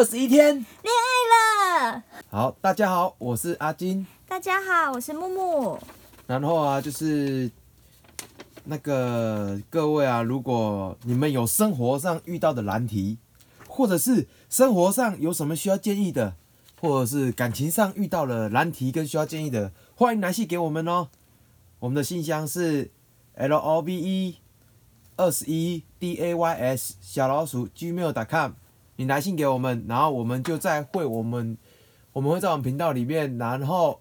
二十一天。恋爱了。好，大家好，我是阿金。大家好，我是木木。然后啊，就是那个各位啊，如果你们有生活上遇到的难题，或者是生活上有什么需要建议的，或者是感情上遇到了难题跟需要建议的，欢迎来信给我们哦。我们的信箱是 l o v e 二十一 d a y s 小老鼠 gmail.com，你来信给我们，然后我们就在会我们我们会在我们频道里面，然后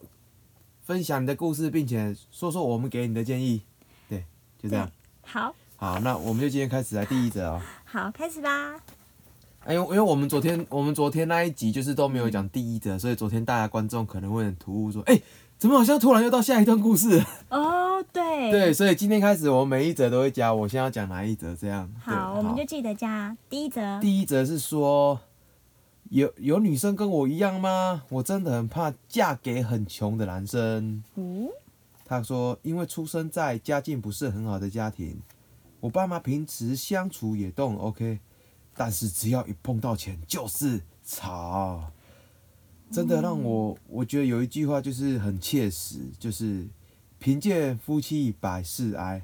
分享你的故事，并且说说我们给你的建议。对，就这样。好，好，那我们就今天开始来第一则哦。好，开始吧。哎，因为因为我们昨天我们昨天那一集就是都没有讲第一则，所以昨天大家观众可能会很突兀，说，哎，怎么好像突然又到下一段故事？哦，对。对，所以今天开始，我们每一则都会加我现在要讲哪一则，这样。对好，我们就记得加第一则。第一则是说，有有女生跟我一样吗？我真的很怕嫁给很穷的男生。嗯，他说，因为出生在家境不是很好的家庭，我爸妈平时相处也都很 OK，但是只要一碰到钱就是吵。真的让我，我觉得有一句话就是很切实，就是贫贱夫妻百事哀。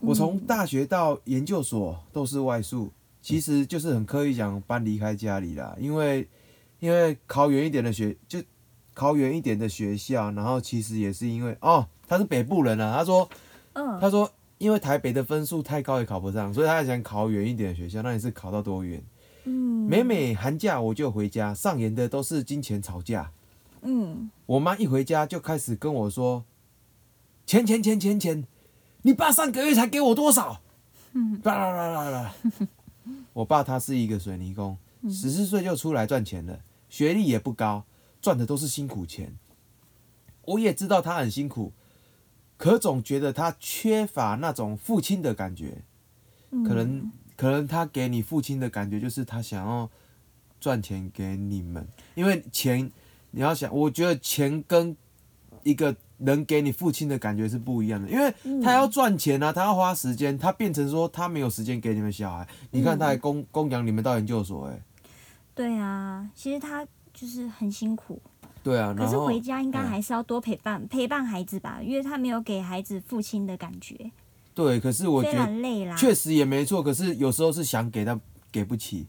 我从大学到研究所都是外宿，其实就是很刻意想搬离开家里啦，因为因为考远一点的学就考远一点的学校，然后其实也是因为哦他是北部人啊，他说嗯，他说因为台北的分数太高也考不上，所以他想考远一点的学校，那你是考到多远？嗯，每每寒假我就回家，上演的都是金钱吵架。嗯，我妈一回家就开始跟我说：“钱钱钱钱钱，你爸上个月才给我多少？”嗯啦啦啦啦啦。我爸他是一个水泥工，十四岁就出来赚钱了，学历也不高，赚的都是辛苦钱。我也知道他很辛苦，可总觉得他缺乏那种父亲的感觉。嗯可能可能他给你父亲的感觉就是他想要赚钱给你们，因为钱你要想，我觉得钱跟一个人给你父亲的感觉是不一样的，因为他要赚钱啊，他要花时间，他变成说他没有时间给你们小孩，你看他还供供养你们到研究所、哎，对啊，其实他就是很辛苦，对啊，可是回家应该嗯。还是要多陪伴陪伴孩子吧，因为他没有给孩子父亲的感觉，对，可是我虽觉得然累啦，确实也没错，可是有时候是想给但给不起，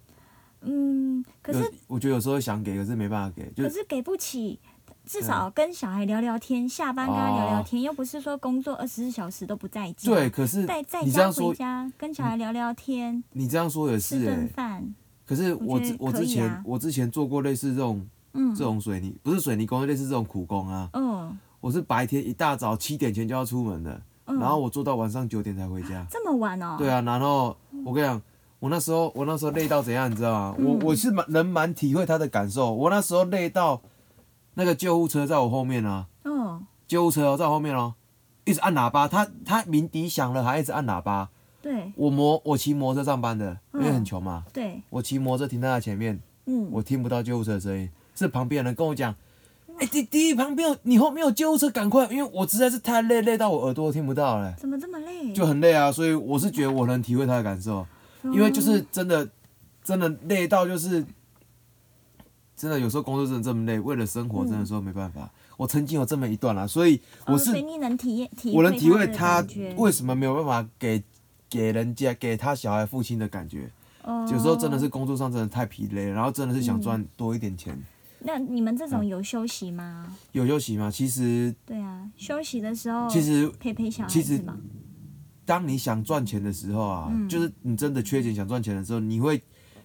嗯，可有是我觉得有时候想给，可是没办法给，就可是给不起。至少跟小孩聊聊天，下班跟他聊聊天，又不是说工作二十四小时都不在家。哦对，可是在在家你这样说回，家跟小孩聊聊天，你这样说也吃是哎、顿饭，可是我之我觉得我之前、啊。我之前做过类似这种嗯。这种水泥，不是水泥工，类似这种苦工啊。嗯我是白天一大早七点前就要出门的，嗯，然后我做到晚上九点才回家。这么晚哦？对啊，然后我跟你讲，我那时候我那时候累到怎样，你知道吗？我嗯我是蛮能蛮体会他的感受。我那时候累到那个救护车在我后面啊，哦，救护车哦在我后面哦，一直按喇叭，他他鸣笛响了还一直按喇叭。对我摩我骑摩托车上班的，因为嗯很穷嘛，对，我骑摩托车停在他前面，嗯，我听不到救护车的声音，是旁边的人跟我讲：“哎、弟弟，旁边有你后面有救护车，赶快！”因为我实在是太累，累到我耳朵都听不到了，怎么这么累？就很累啊。所以我是觉得我能体会他的感受，嗯因为就是真的真的累到就是真的有时候工作真的这么累，为了生活真的说没办法。我曾经有这么一段啦，所以我哦是、所以你能体验体我能体会他为什么没有办法给给人家给他小孩父亲的感觉。哦有时候真的是工作上真的太疲累了，然后真的是想嗯赚多一点钱。那你们这嗯种有休息吗？有休息吗？其实对啊，休息的时候其实陪陪小孩其实子嘛。当你想赚钱的时候啊，嗯就是你真的缺钱想赚钱的时候，你会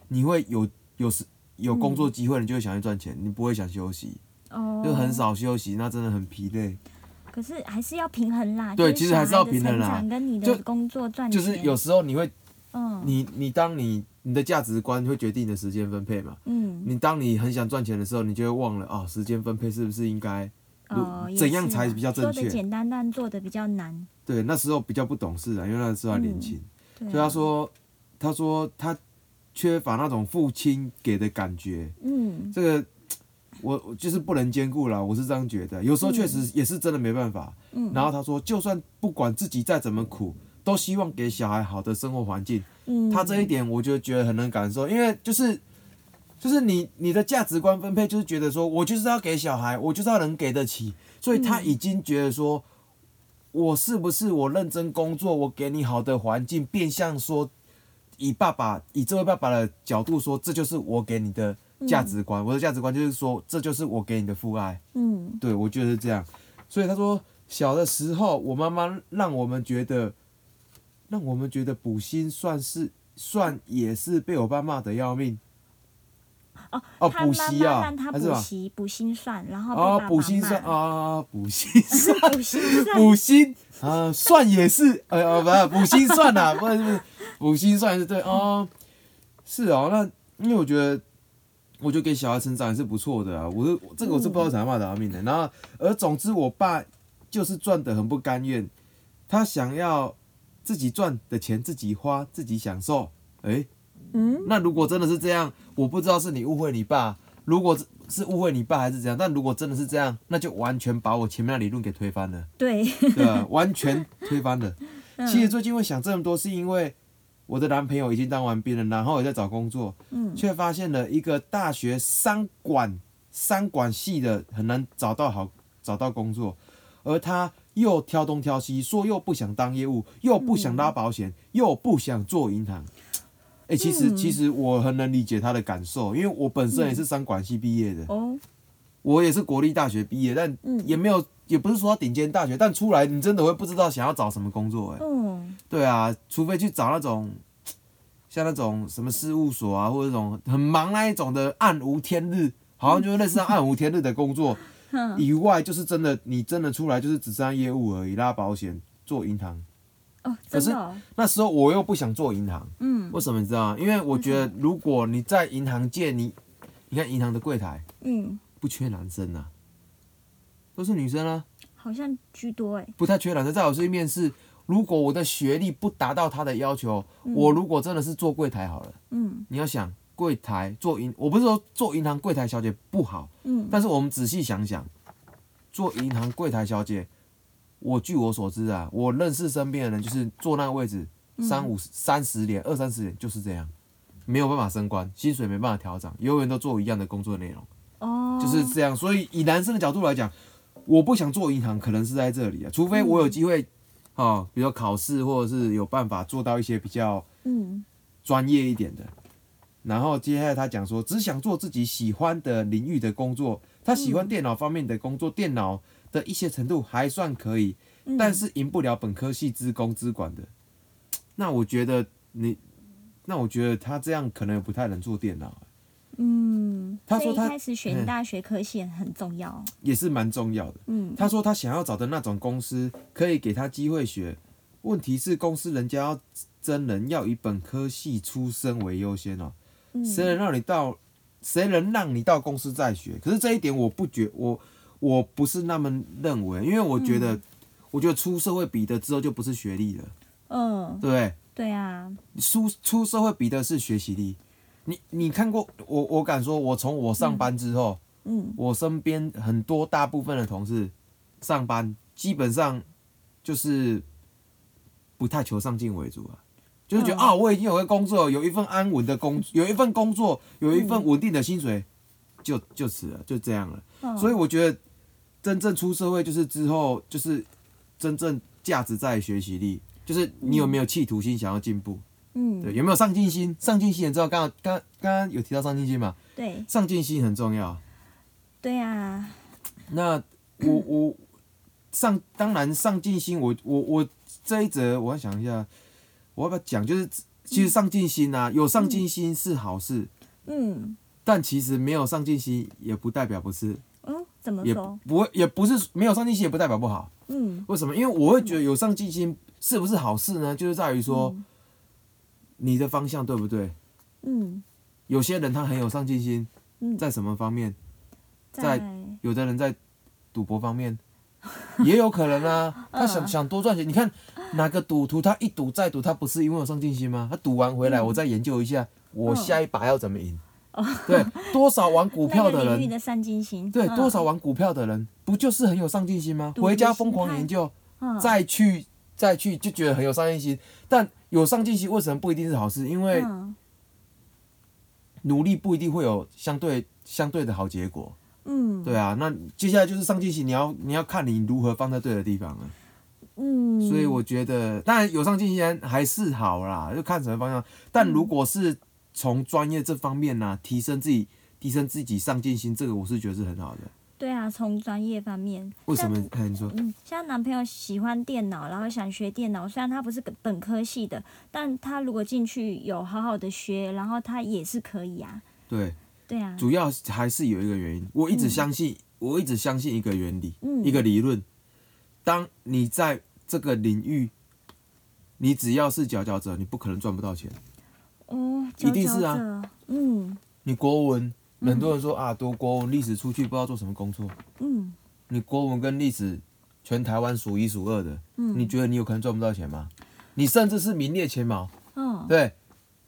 你会有有时有工作机会，你就会想去赚钱，你不会想休息，哦，就很。少休息，那真的很疲累。可是还是要平衡啦。对其实还是要平衡啦跟你的工作赚钱，就是有时候你会，嗯你你当你你的价值观会决定你的时间分配嘛。嗯你当你很想赚钱的时候，你就会忘了哦，时间分配是不是应该哦，怎样才比较正确说的简单，但做的比较难。对，那时候比较不懂事啊，因为那时候还年轻。所以他，说，他说他缺乏那种父亲给的感觉，嗯这个我我就是不能兼顾了，我是这样觉得。有时候确实也是真的没办法。嗯，然后他说，就算不管自己再怎么苦，都希望给小孩好的生活环境。嗯，他这一点我就觉得很能感受，因为就是就是你你的价值观分配，就是觉得说我就是要给小孩，我就是要能给得起，所以他已经觉得说，我是不是我认真工作，我给你好的环境，变相说，以爸爸以这位爸爸的角度说，这就是我给你的价值观，我的价值观就是说，这就是我给你的父爱，嗯。对我觉得是这样，所以他说小的时候，我妈妈让我们觉得，让我们觉得补习算是算也是被我爸骂的要命。哦，哦补习啊他还是吧补习补心算，然后补心算啊，补心 算，补心算，补心啊，算也是，哎呀，不是补心算呐、不 是不是，补心算是对哦，是哦，那因为我觉得，我觉得给小孩成长也是不错的啊，我是这个我是不知道怎么骂的阿命的，然后而总之我爸就是赚的很不甘愿，他想要自己赚的钱自己花，自己享受，诶、嗯，那如果真的是这样，我不知道是你误会你爸，如果是误会你爸还是怎样，但如果真的是这样，那就完全把我前面的理论给推翻了，对？完全推翻了。嗯。其实最近会想这么多，是因为我的男朋友已经当完兵了，然后也在找工作，嗯。却发现了一个大学商管商管系的很难找到好找到工作，而他又挑东挑西，说又不想当业务，又不想拉保险，又不想做银行。哎、其实、嗯。其实我很能理解他的感受，因为我本身也是商管系毕业的，哦，我也是国立大学毕业，但嗯。也没有，也不是说顶尖大学，但出来你真的会不知道想要找什么工作、哎。嗯。对啊，除非去找那种像那种什么事务所啊，或者那种很忙那一种的暗无天日，好像就是类似暗无天日的工作哼，以外，就是真的你真的出来就是只剩下业务而已，拉保险、做银行。哦，可是那时候我又不想做银行，嗯为什么你知道吗？因为我觉得如果你在银行界，你你看银行的柜台嗯，不缺男生啊，都是女生啊。好像居多哎，不太缺男生。在我这里面试，如果我的学历不达到他的要求，我如果真的是做柜台好了，嗯你要想柜台做银，我不是说做银行柜台小姐不好，嗯但是我们仔细想想，做银行柜台小姐，我据我所知啊，我认识身边的人就是坐那个位置三五三十年、二三十年就是这样。没有办法升官，薪水没办法调整，永远都做一样的工作内容。哦，就是这样。所以以男生的角度来讲，我不想做银行，可能是在这里啊，除非我有机会，哦，比如说考试或者是有办法做到一些比较嗯专业一点的。然后接下来他讲说，只想做自己喜欢的领域的工作，他喜欢电脑方面的工作，电脑的一些程度还算可以，嗯但是赢不了本科系资工资管的。那我觉得你，那我觉得他这样可能也不太能做电脑。嗯，他说他一开始选嗯大学科系很重要，也是蛮重要的。嗯他说他想要找的那种公司可以给他机会学，问题是公司人家要真人要以本科系出身为优先哦，嗯谁能让你到，谁能让你到公司再学？可是这一点我不觉我我不是那么认为，因为我觉得、嗯我觉得出社会比的之后就不是学历了，嗯，对不对？对啊，出出社会比的是学习力。你你看过我我敢说，我从我上班之后。嗯我身边很多大部分的同事上班基本上就是不太求上进为主啊，就是觉得、嗯啊，我已经有个工作，有一份安稳的工，有一份工作，有一份稳定的薪水，就就此了，就这样了。嗯所以我觉得真正出社会就是之后就是真正价值在于学习力，就是你有没有企图心想要进步，嗯对，有没有上进心？上进心，你知道刚刚刚刚刚有提到上进心嘛？对上进心很重要。对啊，那我我上当然上进心，我我我这一则我要想一下，我要不要讲？就是其实上进心啊，有上进心是好事，嗯但其实没有上进心也不代表不是，嗯，怎么也说？不会也不是没有上进心也不代表不好。嗯为什么？因为我会觉得有上进心是不是好事呢？就是在于说你的方向对不对？嗯有些人他很有上进心，嗯，在什么方面？在在有的人在赌博方面 也有可能啊，他想嗯想多赚钱。你看哪个赌徒，他一赌再赌，他不是因为有上进心吗？他赌完回来，嗯我再研究一下，我嗯下一把要怎么赢。对，多少玩股票的人，对，嗯多少玩股票的人，不就是很有上进心吗？回家疯狂研究，嗯再去再去就觉得很有上进心。但有上进心为什么不一定是好事？因为嗯努力不一定会有相对相对的好结果。嗯，对啊，那接下来就是上进心，你要你要看你如何放在对的地方啊。嗯，所以我觉得，当然有上进心还是好啦，就看什么方向。但如果是从专业这方面呢、提升自己，提升自己上进心，这个我是觉得是很好的。对啊，从专业方面，为什么？哎，你说，嗯，像男朋友喜欢电脑，然后想学电脑，虽然他不是本科系的，但他如果进去有好好的学，然后他也是可以啊。对，对啊，主要还是有一个原因，我一直相信，我一直相信一个原理，嗯一个理论。当你在这个领域，你只要是佼佼者，你不可能赚不到钱。哦，一定是啊嗯你国文，很多人说啊，读国文、历史出去不知道做什么工作。嗯你国文跟历史全台湾数一数二的，嗯，你觉得你有可能赚不到钱吗？你甚至是名列前茅，哦，对。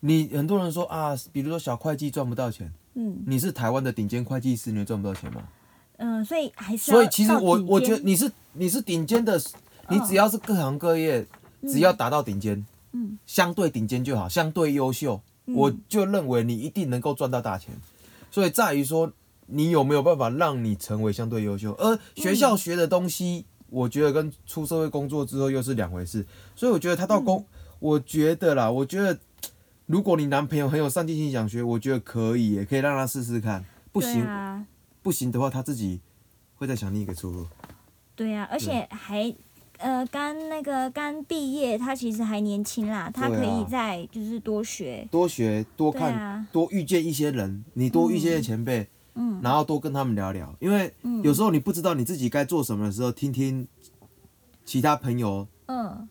你很多人说啊，比如说小会计赚不到钱，嗯你是台湾的顶尖会计师，你赚不到钱吗？嗯，所以还是所以其实我我觉得你是你是顶尖的，你只要是各行各业，只要达到顶尖，嗯相对顶尖就好，相对优秀，嗯我就认为你一定能够赚到大钱。所以在于说，你有没有办法让你成为相对优秀？而学校学的东西，我觉得跟出社会工作之后又是两回事。所以我觉得他到嗯工，我觉得啦，我觉得如果你男朋友很有上进心想学，我觉得可以，也可以让他试试看。不行、啊，不行的话，他自己会再想另一个出路。对啊，而且还呃，刚那个刚毕业，他其实还年轻啦，他可以再就是多学，多学多看，啊，多遇见一些人，你多遇见前辈，嗯。然后多跟他们聊聊，因为嗯。有时候你不知道你自己该做什么的时候，听听其他朋友、嗯。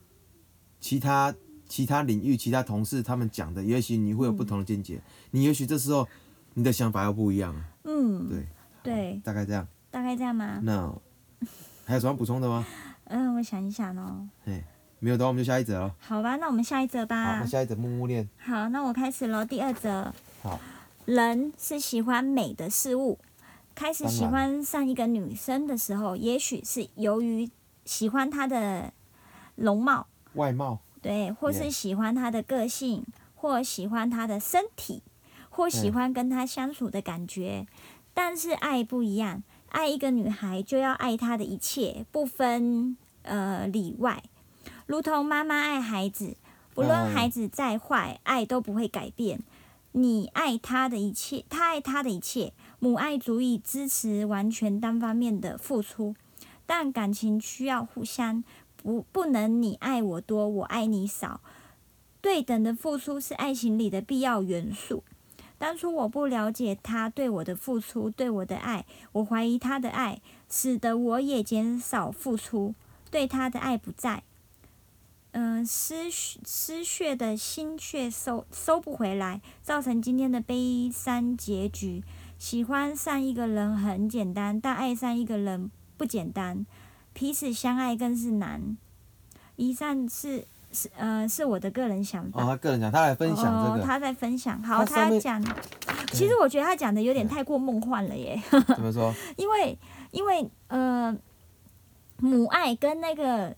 其他其他领域、其他同事他们讲的，也许你会有不同的见解。你也许这时候你的想法又不一样了，嗯，对，对，大概这样。大概这样吗？那还有什么补充的吗？嗯，我想一想哦。没有的话，我们就下一则了。好吧，那我们下一则好，吧那。下一则木木练。好，那我开始喽。第二则，好，人是喜欢美的事物。开始喜欢上一个女生的时候，也许是由于喜欢她的容貌，外貌，对，或是喜欢她的个性，或喜欢她的身体，或喜嗯欢跟她相处的感觉。但是爱不一样，爱一个女孩就要爱她的一切，不分呃里外，如同妈妈爱孩子，不论嗯。孩子再坏，爱都不会改变。你爱他的一切，他爱他的一切，母爱足以支持完全单方面的付出，但感情需要互相，不不能你爱我多，我爱你少。对等的付出是爱情里的必要元素。当初我不了解他对我的付出，对我的爱，我怀疑他的爱，使得我也减少付出，对他的爱不在。嗯、失失血的心血收收不回来，造成今天的悲伤结局。喜欢上一个人很简单，但爱上一个人不简单，彼此相爱更是难。以上是是呃是我的个人想法。哦，他个人讲，他来分享这个，哦，他在分享。好，他讲，其实我觉得他讲的有点太过梦幻了耶，怎么说？因为因为呃，母爱跟那个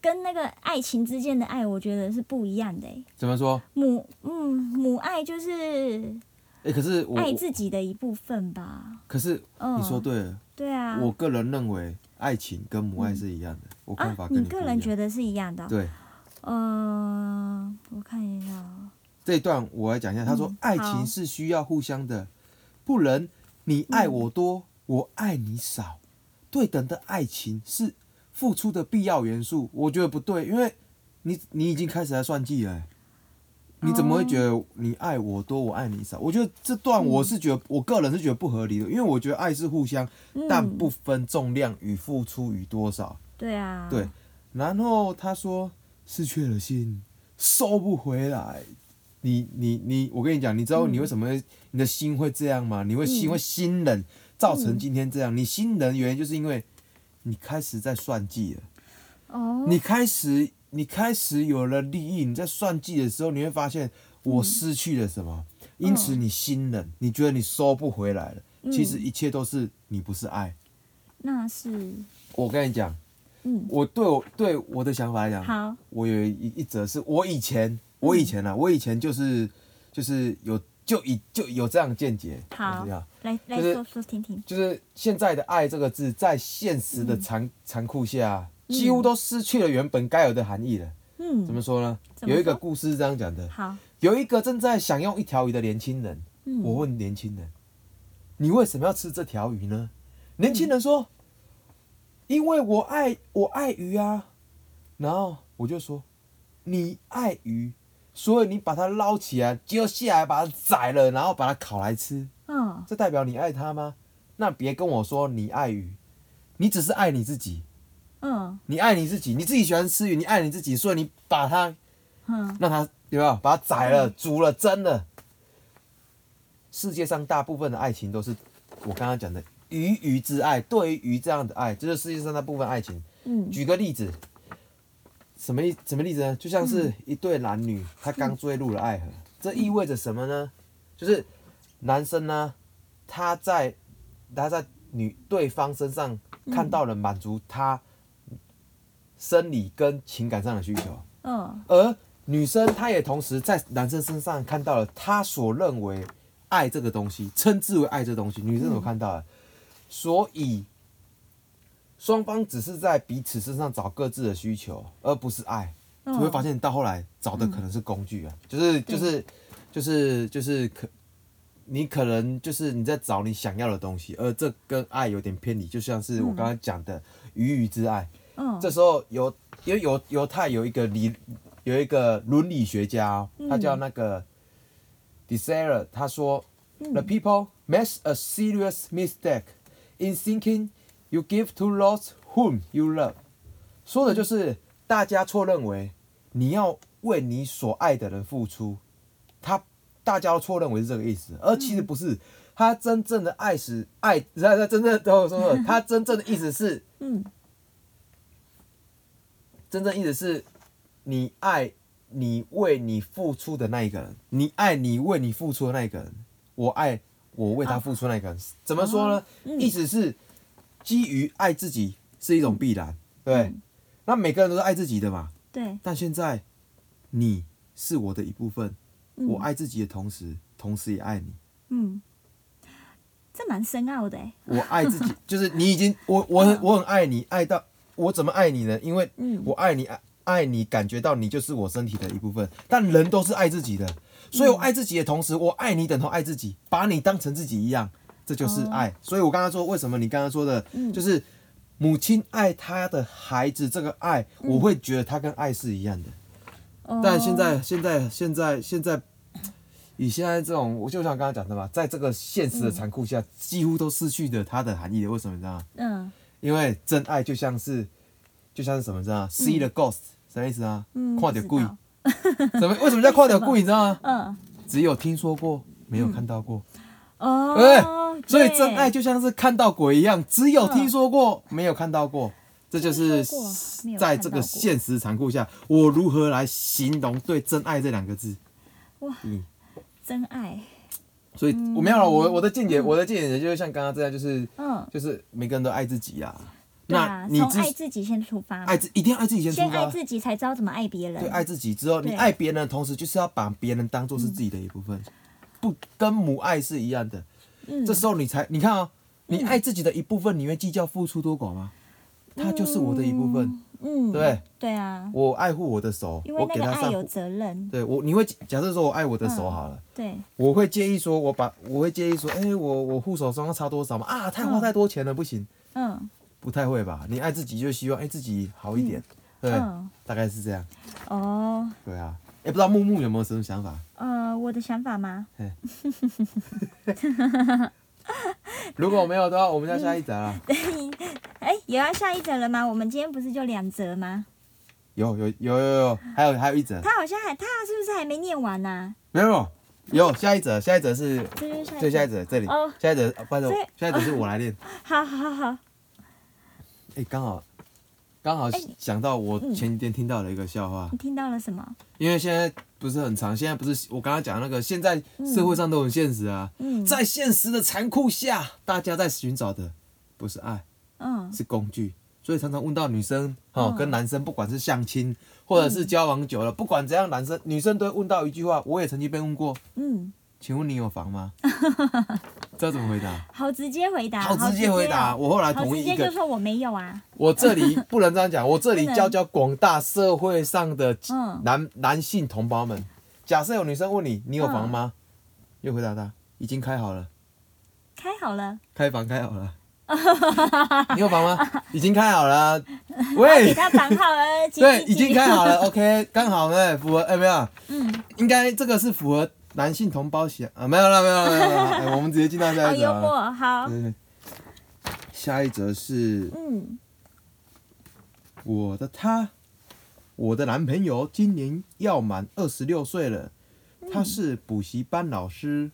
跟那个爱情之间的爱，我觉得是不一样的耶。怎么说？母嗯，母爱就是哎、可是我，爱自己的一部分吧。可是嗯，你说对了，对啊。我个人认为爱情跟母爱是一样的，我看啊法，跟你个。人觉得是一样的哦？对嗯，我看一下哦。这一段我来讲一下，他说嗯爱情是需要互相的，不能你爱我多，我爱你少，对等的爱情是付出的必要元素。我觉得不对，因为你你已经开始在算计了欸、你怎么会觉得你爱我多，我爱你少？我觉得这段我是觉得，我个人是觉得不合理的，因为我觉得爱是互相，但嗯不分重量与付出与多少。对啊。对，然后他说失去了心，收不回来。你你你，我跟你讲，你知道嗯你为什么会、你的心会这样吗？你会心嗯会心冷，造成今天这样。你心冷原因就是因为你开始在算计了，哦。你开始你开始有了利益，你在算计的时候，你会发现我失去了什么，因此你心冷，你觉得你收不回来了。其实嗯一切都是你不是爱。那是。我跟你讲，嗯，我对我对我的想法来讲，好，我有一一则是我以前，我以前啊，我以前就是就是有就以就有这样的见解。好。来来就是说说听听。就是现在的“爱”这个字，在现实的残、残酷下，几乎都失去了原本该有的含义了。嗯，怎么说呢？有一个故事是这样讲的：好？有一个正在享用一条鱼的年轻人，嗯，我问年轻人：“你为什么要吃这条鱼呢？”年轻人说：“因为我爱我爱鱼啊。”然后我就说：“你爱鱼，所以你把它捞起来，接下来把它宰了，然后把它烤来吃。”嗯这代表你爱它吗？那别跟我说你爱鱼，你只是爱你自己，嗯你爱你自己，你自己喜欢吃鱼，你爱你自己，所以你把它嗯让它有没有把它宰了、煮了、蒸了。世界上大部分的爱情都是我刚刚讲的鱼鱼之爱，对于鱼这样的爱，这就是世界上大部分爱情。嗯举个例子，什么意什么例子呢？就像是一对男女，他刚坠入了爱河，这意味着什么呢？就是男生呢，他在他在女对方身上看到了满足他生理跟情感上的需求，嗯而女生她也同时在男生身上看到了她所认为爱这个东西，称之为爱这东西，女生所看到的，所以双方只是在彼此身上找各自的需求，而不是爱。嗯，你会发现到后来找的可能是工具啊，就是就是就是就是可，你可能就是你在找你想要的东西，而这跟爱有点偏离，就像是我刚刚讲的鱼鱼之爱。嗯这时候犹因为犹犹太有一个理有一个伦理学家哦、他叫那个 d e s i r e 他说、The people makes a serious mistake in thinking you give to those whom you love。说的就是大家错认为你要为你所爱的人付出，他大家都错认为是这个意思，而其实不是。他真正的爱是爱，他他真正等我说说，他真正的意思是嗯真正意思是，你爱你为你付出的那一个人，你爱你为你付出的那一个人，我爱我为他付出那一个人。怎么说呢？嗯意思是基于爱自己是一种必然，对。那每个人都是爱自己的嘛，对，但现在你是我的一部分，嗯我爱自己的同时，同时也爱你。嗯，这蛮深奥的哎。我爱自己，就是你已经我我很我很爱你，爱到我怎么爱你呢？因为嗯我爱你爱爱你，感觉到你就是我身体的一部分。但人都是爱自己的，所以我爱自己的同时，我爱你等同爱自己，把你当成自己一样，这就是爱。所以我刚刚说，为什么你刚刚说的，就是母亲爱她的孩子这个爱，我会觉得它跟爱是一样的。哦但现在现在现在现在，以现在这种，我就像刚刚讲的嘛，在这个现实的残酷下，几乎都失去了它的含义了。为什么你知道吗？嗯因为真爱就像是就像是什么，知道吗？See the ghost 什么意思啊？嗯，看点鬼什么？为什么叫看点鬼？你知道吗？嗯只有听说过，没有看到过。哦，对所以真爱就像是看到鬼一样，只有听说过，没有看到过。这就是在这个现实残酷下，我如何来形容对真爱这两个字？哇嗯，真爱，所以我没有了，我我的见解，我的见解就是像刚刚这样，就是嗯，就是每个人都爱自己啊。对啊那，你从爱自己先出发，爱自一定要爱自己先出发，先爱自己才知道怎么爱别人。对，爱自己之后，你爱别人的同时，就是要把别人当做是自己的一部分，不跟母爱是一样的。嗯。这时候你才，你看啊，你爱自己的一部分，你会计较付出多寡吗？他就是我的一部分，嗯，对。对啊，我爱护我的手，因为那我给他上个爱有。责任，对我，你会假设说我爱我的手好了，对，我会介意说，我把我会介意说，哎、我我护手霜要擦多少吗？啊，太花太多钱了，不行，嗯。不太会吧？你爱自己就希望哎、自己好一点，对，嗯，大概是这样，哦，对啊。哎、不知道木木有没有什么想法？呃，我的想法吗？如果没有的话，我们要下一则了。哎，有要下一则了吗？我们今天不是就两则吗？有有有有有，还有还有一则，他好像还，他是不是还没念完呢、没有没有有下一则，下一则是这就下一对下一则。这里哦，下一则呃不是下一则是我来念。好好好，哎，刚好刚好哎想到我嗯。前几天听到的一个笑话。你，听到了什么？因为现在不是很长，现在不是我刚刚讲那个，现在社会上都很现实啊，嗯，在现实的残酷下，大家在寻找的不是爱，嗯。是工具。所以常常问到女生哦嗯，跟男生不管是相亲或者是交往久了，不管怎样，男生女生都会问到一句话，我也曾经被问过，嗯请问你有房吗？这要怎么回答？好直接回答，好直接回答。哦我后来同意一个，接就说我没有啊。我这里 不能这样讲，我这里教教广大社会上的嗯，男男性同胞们。假设有女生问你，你有房吗？又回答他，已经开好了，开好了，开房开好了。你有房吗？已经开好了。喂给喂，他绑好了，几对，已经开好了。OK，刚好呢，符合哎没有？嗯，应该这个是符合男性同胞想啊，没有了，没有了，没有了。哎 我们直接进到下好幽一则了。默，好，对对对下一则是嗯我的他，我的男朋友今年要满二十六岁了，他是补习班老师，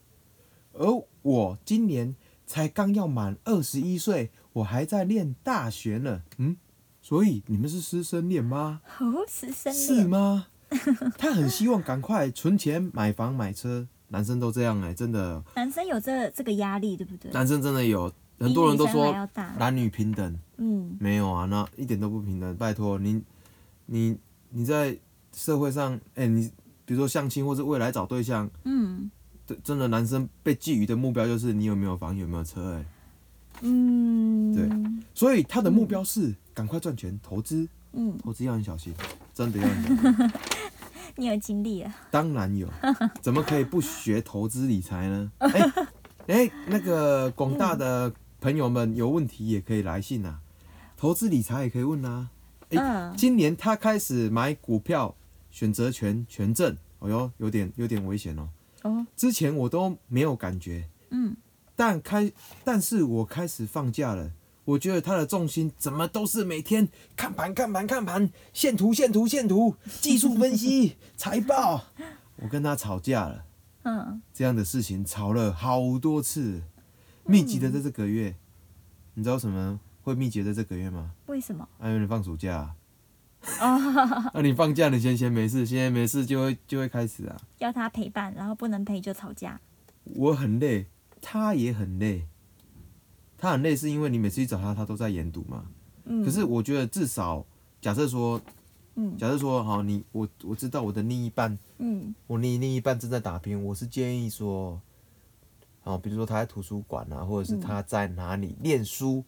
而我今年才刚要满二十一岁，我还在念大学呢。嗯，所以你们是师生恋吗？哦，师生恋是恋，吗？他很希望赶快存钱买房买车，男生都这样哎、真的，男生有这这个压力，对不对？男生真的有很多人都说，男女平等，嗯。没有啊，那一点都不平等。拜托你，你你在社会上，哎、你比如说相亲或者未来找对象，嗯。真真的男生被寄予的目标就是你有没有房，有没有车、哎，嗯，对所以他的目标是赶快赚钱，投资，嗯，投资要很小心，真的要很小心。你有经历啊，当然有，怎么可以不学投资理财呢？哎、哎、那个广大的朋友们有问题也可以来信啊，投资理财也可以问啊。哎嗯今年他开始买股票选择权权证，哦哟，有点有点危险哦。哦，之前我都没有感觉，嗯但开但是我开始放假了。我觉得他的重心怎么都是每天看盘看盘看盘，线图线图线图，技术分析财报。我跟他吵架了。嗯，这样的事情吵了好多次，密集的在这个月，你知道什么会密集在这个月吗？为什么？啊，因为你放暑假、啊，哦，那、你放假你闲闲没事，闲闲没事就会就会开始啊。要他陪伴，然后不能陪就吵架，我很累，他也很累，他很累是因为你每次去找他，他都在研读嘛。嗯，可是我觉得至少假设说，嗯。假设说，好，你我我知道我的另一半，嗯。我另另一半正在打拼，我是建议说，哦，比如说他在图书馆啊，或者是他在哪里念书，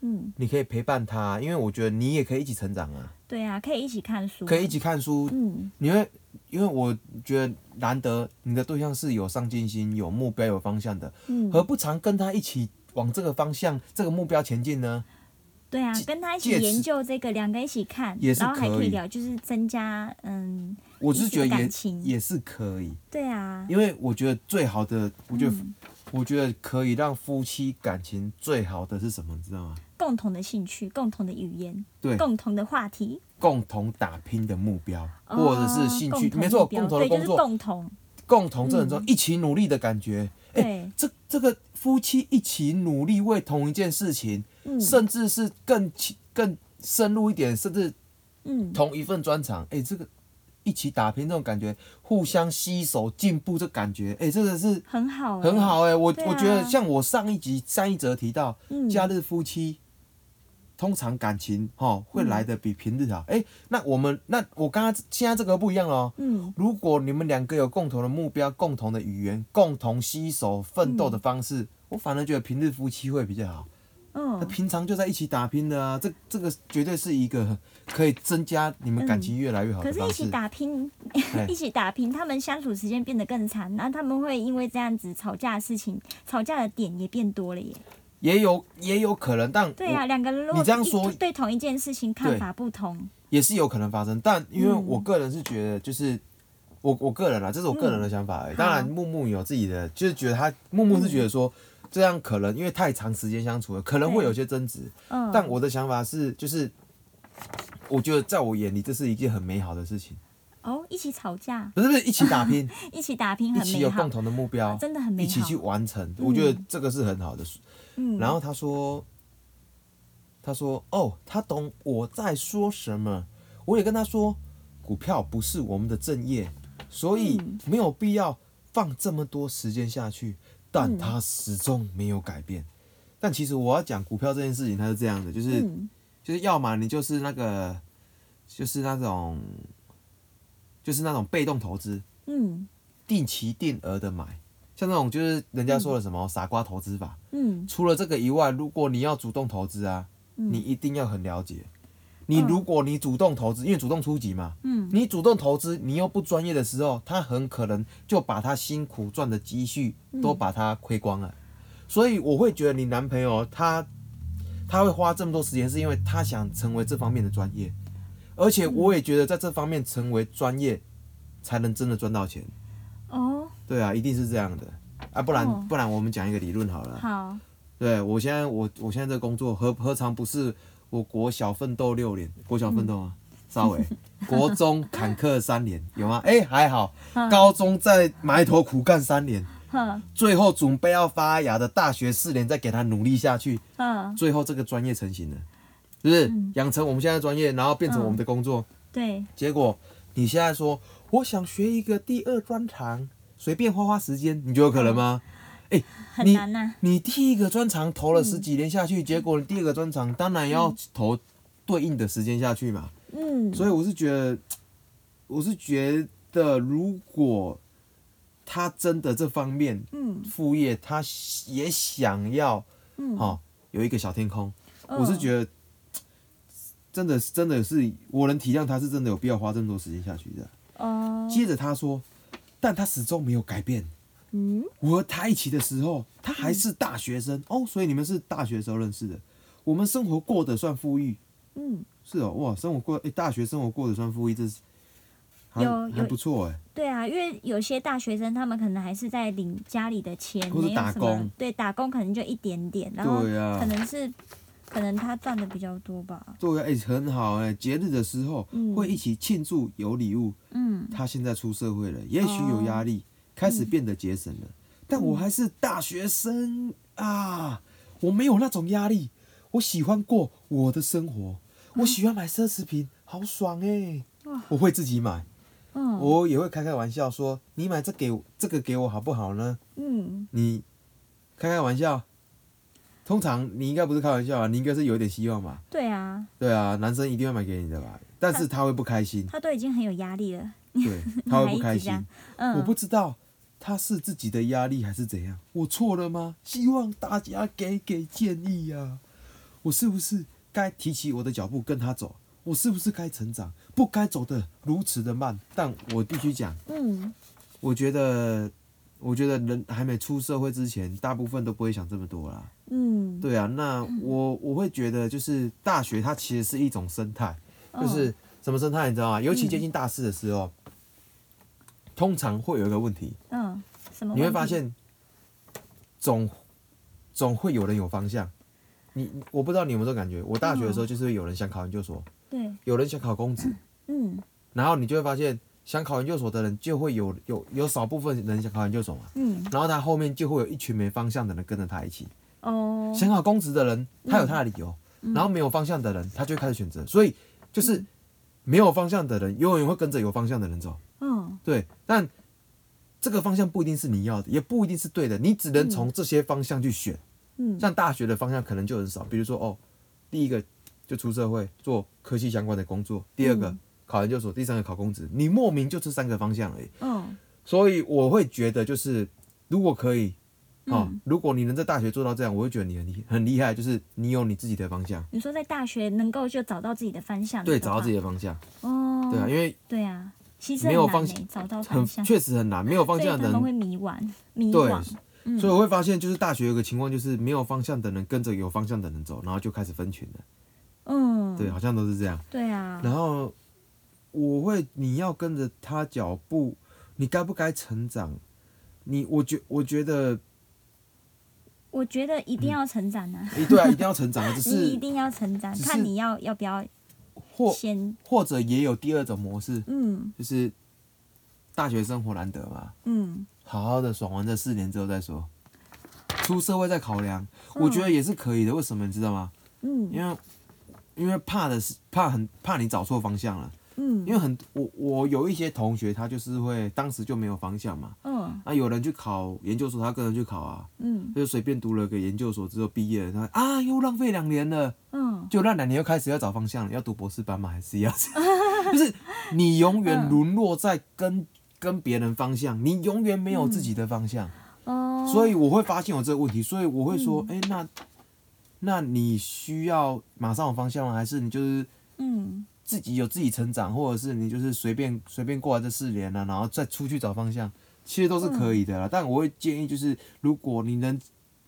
嗯，你可以陪伴他，因为我觉得你也可以一起成长啊，对啊，可以一起看书，可以一，起看书，嗯。你会，因为我觉得难得你的对象是有上进心、有目标、有方向的，嗯，何不常跟他一起往这个方向、这个目标前进呢？对啊，跟他一起研究这个，两个一起看，也是然后还可可以以聊，就是增加，嗯，我只是觉得感情也是可以，对啊，因为我觉得最好的，我觉得、嗯我觉得可以让夫妻感情最好的是什么？你知道吗？共同的兴趣、共同的语言、对，共同的话题，共同打拼的目标，哦或者是兴趣，没错，共同的对，就是工作，共同，共同这很重要，一起努力的感觉。哎、对，这这个夫妻一起努力为同一件事情，嗯。甚至是更起更深入一点，甚至嗯，同一份专长，哎、这个一起打拼这种感觉，互相携手进步这感觉，哎、这个是很好，很，好哎、我、啊。我觉得像我上一集上一则提到，嗯，假日夫妻通常感情哈会来的比平日好。哎、那我们那我刚刚现在这个不一样哦。嗯如果你们两个有共同的目标、共同的语言、共同携手奋斗的方式，我反而觉得平日夫妻会比较好。嗯那嗯，平常就在一起打拼的啊，这这个绝对是一个可以增加你们感情越来越好可是，一起。打拼，哎 一起打拼，他们相处时间变得更长，那他们会因为这样子吵架的事情，吵架的点也变多了耶。也有也有可能，但对啊，两个人如果你这样说对同一件事情看法不同，也是有可能发生。但因为嗯我个人是觉得，就是我我个人啦，这是我个人的想法而已。嗯当然，木木有自己的，就是觉得他木木是觉得说。这样可能因为太长时间相处了，可能会有些争执。嗯，但我的想法是，就是我觉得在我眼里，这是一件很美好的事情。哦，一起吵架，不是不是，一起打拼，一起打拼一很美好起有共，同的目标，真的很美好，一起去完成。我觉得这个是很好的。嗯，然后他说，他说哦，他懂我在说什么。我也跟他说，股票不是我们的正业，所以嗯没有必要放这么多时间下去。但嗯他始终没有改变。但其实我要讲股票这件事情，它是这样的，就是、嗯就是要么你就是那个，就是那种，就是那种被动投资，嗯定期定额的买，像那种就是人家说的什么傻瓜投资法，嗯。除了这个以外，如果你要主动投资啊，嗯。你一定要很了解。你如果你主动投资，因为主动出击嘛，嗯。你主动投资，你又不专业的时候，他很可能就把他辛苦赚的积蓄都把它亏光了。所以我会觉得你男朋友他他会花这么多时间，是因为他想成为这方面的专业，而且我也觉得在这方面成为专业，才能真的赚到钱。哦，对啊，一定是这样的。啊，不然、哦。不然我们讲一个理论好了。好，对我现在我我现在这工作何何尝不是我国小奋斗六年，国小奋斗啊，稍微。国中坎坷三年有吗？哎、还好，高中再埋头苦干三年，最后准备要发芽的大学四年再给他努力下去，嗯，最后这个专业成型了，是不是？养成我们现在专业，然后变成我们的工作，对，结果你现在说我想学一个第二专长，随便花花时间，你觉得有可能吗？你很难呐、你第一个专长投了十几年下去，结果你第二个专长当然要投对应的时间下去嘛。嗯，所以我是觉得，我是觉得如果他真的这方面嗯副业，他也想要嗯，哦有一个小天空，嗯我是觉得。真的是，真的是，我能体谅他是真的有必要花这么多时间下去的。哦，接着他说，但他始终没有改变。嗯我和他一起的时候，他还是大学生、哦，所以你们是大学时候认识的。我们生活过得算富裕，嗯，是哦，哇，生活过诶、大学生活过得算富裕，这是还有还不错哎。对啊，因为有些大学生他们可能还是在领家里的钱，或是没有什么打工，对，打工可能就一点点，然后对啊可能是可能他赚的比较多吧，对啊，哎、很好哎、节日的时候、嗯。会一起庆祝，有礼物。嗯。他现在出社会了，也许有压力，开始变得节省了，但我还是大学生啊，我没有那种压力，我喜欢过我的生活，我喜欢买奢侈品，好爽哎、哇。我会自己买，嗯。我也会开开玩笑说，你买这给我这个给我好不好呢？嗯，你开开玩笑，通常你应该不是开玩笑啊，你应该是有一点希望吧？对啊，对啊，男生一定会买给你的吧？但是他会不开心，他都已经很有压力了，对，他会不开心 我不知道他是自己的压力还是怎样，我错了吗？希望大家给给建议呀、我是不是该提起我的脚步跟他走？我是不是该成长？不该走的如此的慢。但我必须讲，嗯我觉得，我觉得人还没出社会之前，大部分都不会想这么多啦。嗯，对啊，那我我会觉得，就是大学它其实是一种生态，哦就是什么生态，你知道吗？尤其接近大四的时候，通常会有一个问题，嗯，什么？你会发，现，总总会有人有方向。你我不知道你有没有这种感觉？我大学的时候就是会有人想考研究所，对，有人想考公职，嗯 然后你就会发现，想考研究所的人就会有有有少部分人想考研究所嘛，嗯，然后他后面就会有一群没方向的人跟着他一起。哦，想考公职的人，他有他的理由，然后没有方向的人，他就会开始选择。所以就是没有方向的人，永远会跟着有方向的人走。嗯对，但这个方向不一定是你要的，也不一定是对的，你只能从这些方向去选。嗯，像大学的方向可能就很少，比如说哦，第一个就出社会做科技相关的工作，第二个嗯考研究所，第三个考公职，你莫名就这三个方向而已。嗯所以我会觉得，就是如果可以，哦，嗯。如果你能在大学做到这样，我会觉得你很厉很厉害，就是你有你自己的方向，你说在大学能够就找到自己的方向，对，找到自己己的方向，哦，对啊，因为对啊，其实没有方向找到很方向，确实很难，没有方向的他们会人，迷惘迷对惘，嗯。所以我会发现，就是大学有个情况，就是没有方向的人跟着有方向的人走，然后就开始分群了，嗯，对，好像都是这样。对啊，然后我会，你要跟着他脚步，你该不该成长？你我觉我觉得，我觉得一定要成长啊，诶，对啊，一定要成长，只是你一定要成长，看你要要不要或先，或者也有第二种模式，嗯。就是大学生活难得嘛，嗯。好好的爽完这四年之后再说，出社会再考量，我觉得也是可以的。为什么你知道吗？嗯。因为因为怕的是怕很怕你找错方向了，嗯，因为很我我有一些同学他就是会当时就没有方向嘛，嗯啊有人去考研究所，他跟着去考啊，嗯。他就随便读了个研究所之后毕业了，他啊又浪费两年了，嗯。就那两年又开始要找方向了，要读博士班嘛？还是要？就是你永远沦落在跟跟别人方向，你永远没有自己的方向。哦，所以我会发现有这个问题，所以我会说，哎、那那你需要马上有方向吗？还是你就是嗯。自己有自己成长，或者是你就是随便随便过完这四年了、然后再出去找方向，其实都是可以的啦。但我会建议就是，如果你能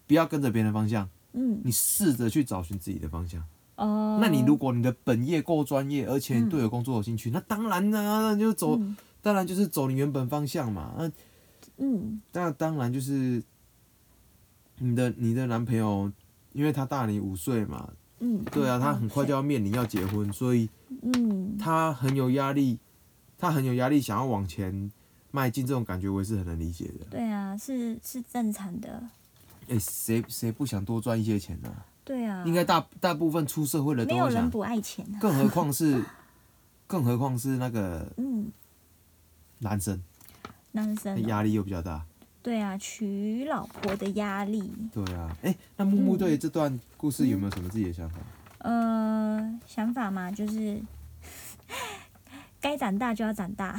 不要跟着别人的方向，嗯你试着去找寻自己的方向。哦，那你如果你的本业够专业，而且你对有工作有兴趣，那当然啦、那就走，嗯当然就是走你原本方向嘛。那嗯那当然就是你的你的男朋友，因为他大你五岁嘛，嗯，对啊，他很快就要面临要结婚，所以嗯他很有压力，他很有压力，想要往前迈进，这种感觉我也是很能理解的。对啊，是是正常的，哎、谁谁不想多赚一些钱呢、对啊，应该大大部分出社会的都没有人不爱钱啊，更何况是，更何况是那个嗯，男生，男生哦、压力又比较大。对啊，娶老婆的压力，对啊，哎、那木木嗯。对这段故事有没有什么自己的想法？呃，想法嘛，就是 该长大就要长大，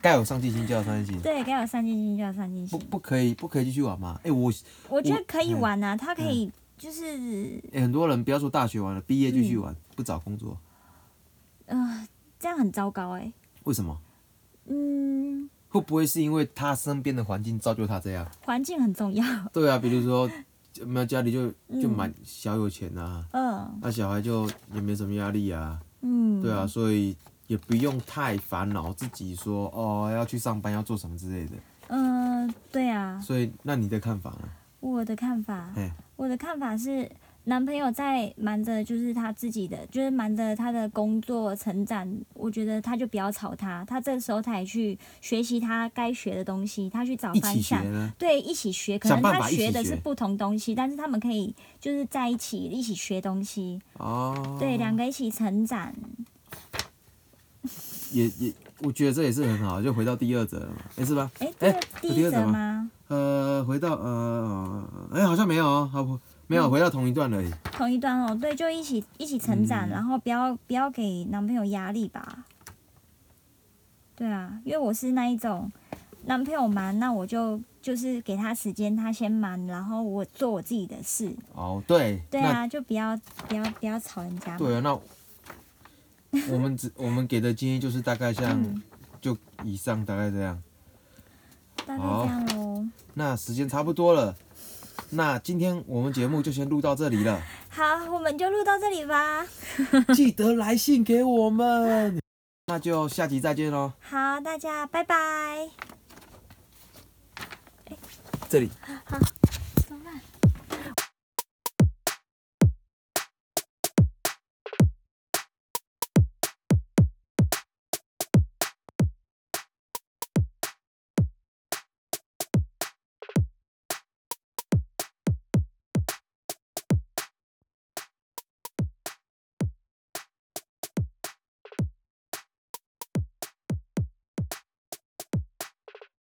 该有上进心就要上进心，对，该有上进心就要上进心。不不可以不可以继续玩吗？哎、我、我觉得可以嗯玩啊，他可以就是哎很多人不要说大学玩了，毕业继续嗯玩，不找工作，呃，这样很糟糕哎、为什么？嗯，会不会是因为他身边的环境造就他这样？环境很重要。对啊，比如说，没有家里就就嗯蛮小有钱啊，嗯。那、小孩就也没什么压力啊，嗯，对啊，，所以也不用太烦恼自己说哦要去上班要做什么之类的。嗯、对啊，所以那你的看法呢？我的看法，嘿，我的看法是，男朋友在忙着就是他自己的，就是忙着他的工作成长，我觉得他就不要吵他，他这个时候他也去学习他该学的东西，他去找方向。对，一起学，可能他学的是不同东西，但是他们可以就是在一起一起学东西，哦，对，两个一起成长。也也，我觉得这也是很好，就回到第二则了嘛，哎、是吧？哎，哎第第一则有第二则吗吗？呃，回到呃，哎、好像没有哦，好不，没有，回到同一段而已。同一段哦，对，就一起一起成长，嗯然后不要不要给男朋友压力吧。对啊，因为我是那一种，男朋友忙，那我就就是给他时间，他先忙，然后我做我自己的事。哦，对，对啊，就不要不要不要吵人家那。对啊，那 我们只我们给的建议就是大概像、嗯就以上大概这样。大概这样喽。那时间差不多了，那今天我们节目就先录到这里了，好，我们就录到这里吧。记得来信给我们。那就下集再见喽，好，大家拜拜。这里。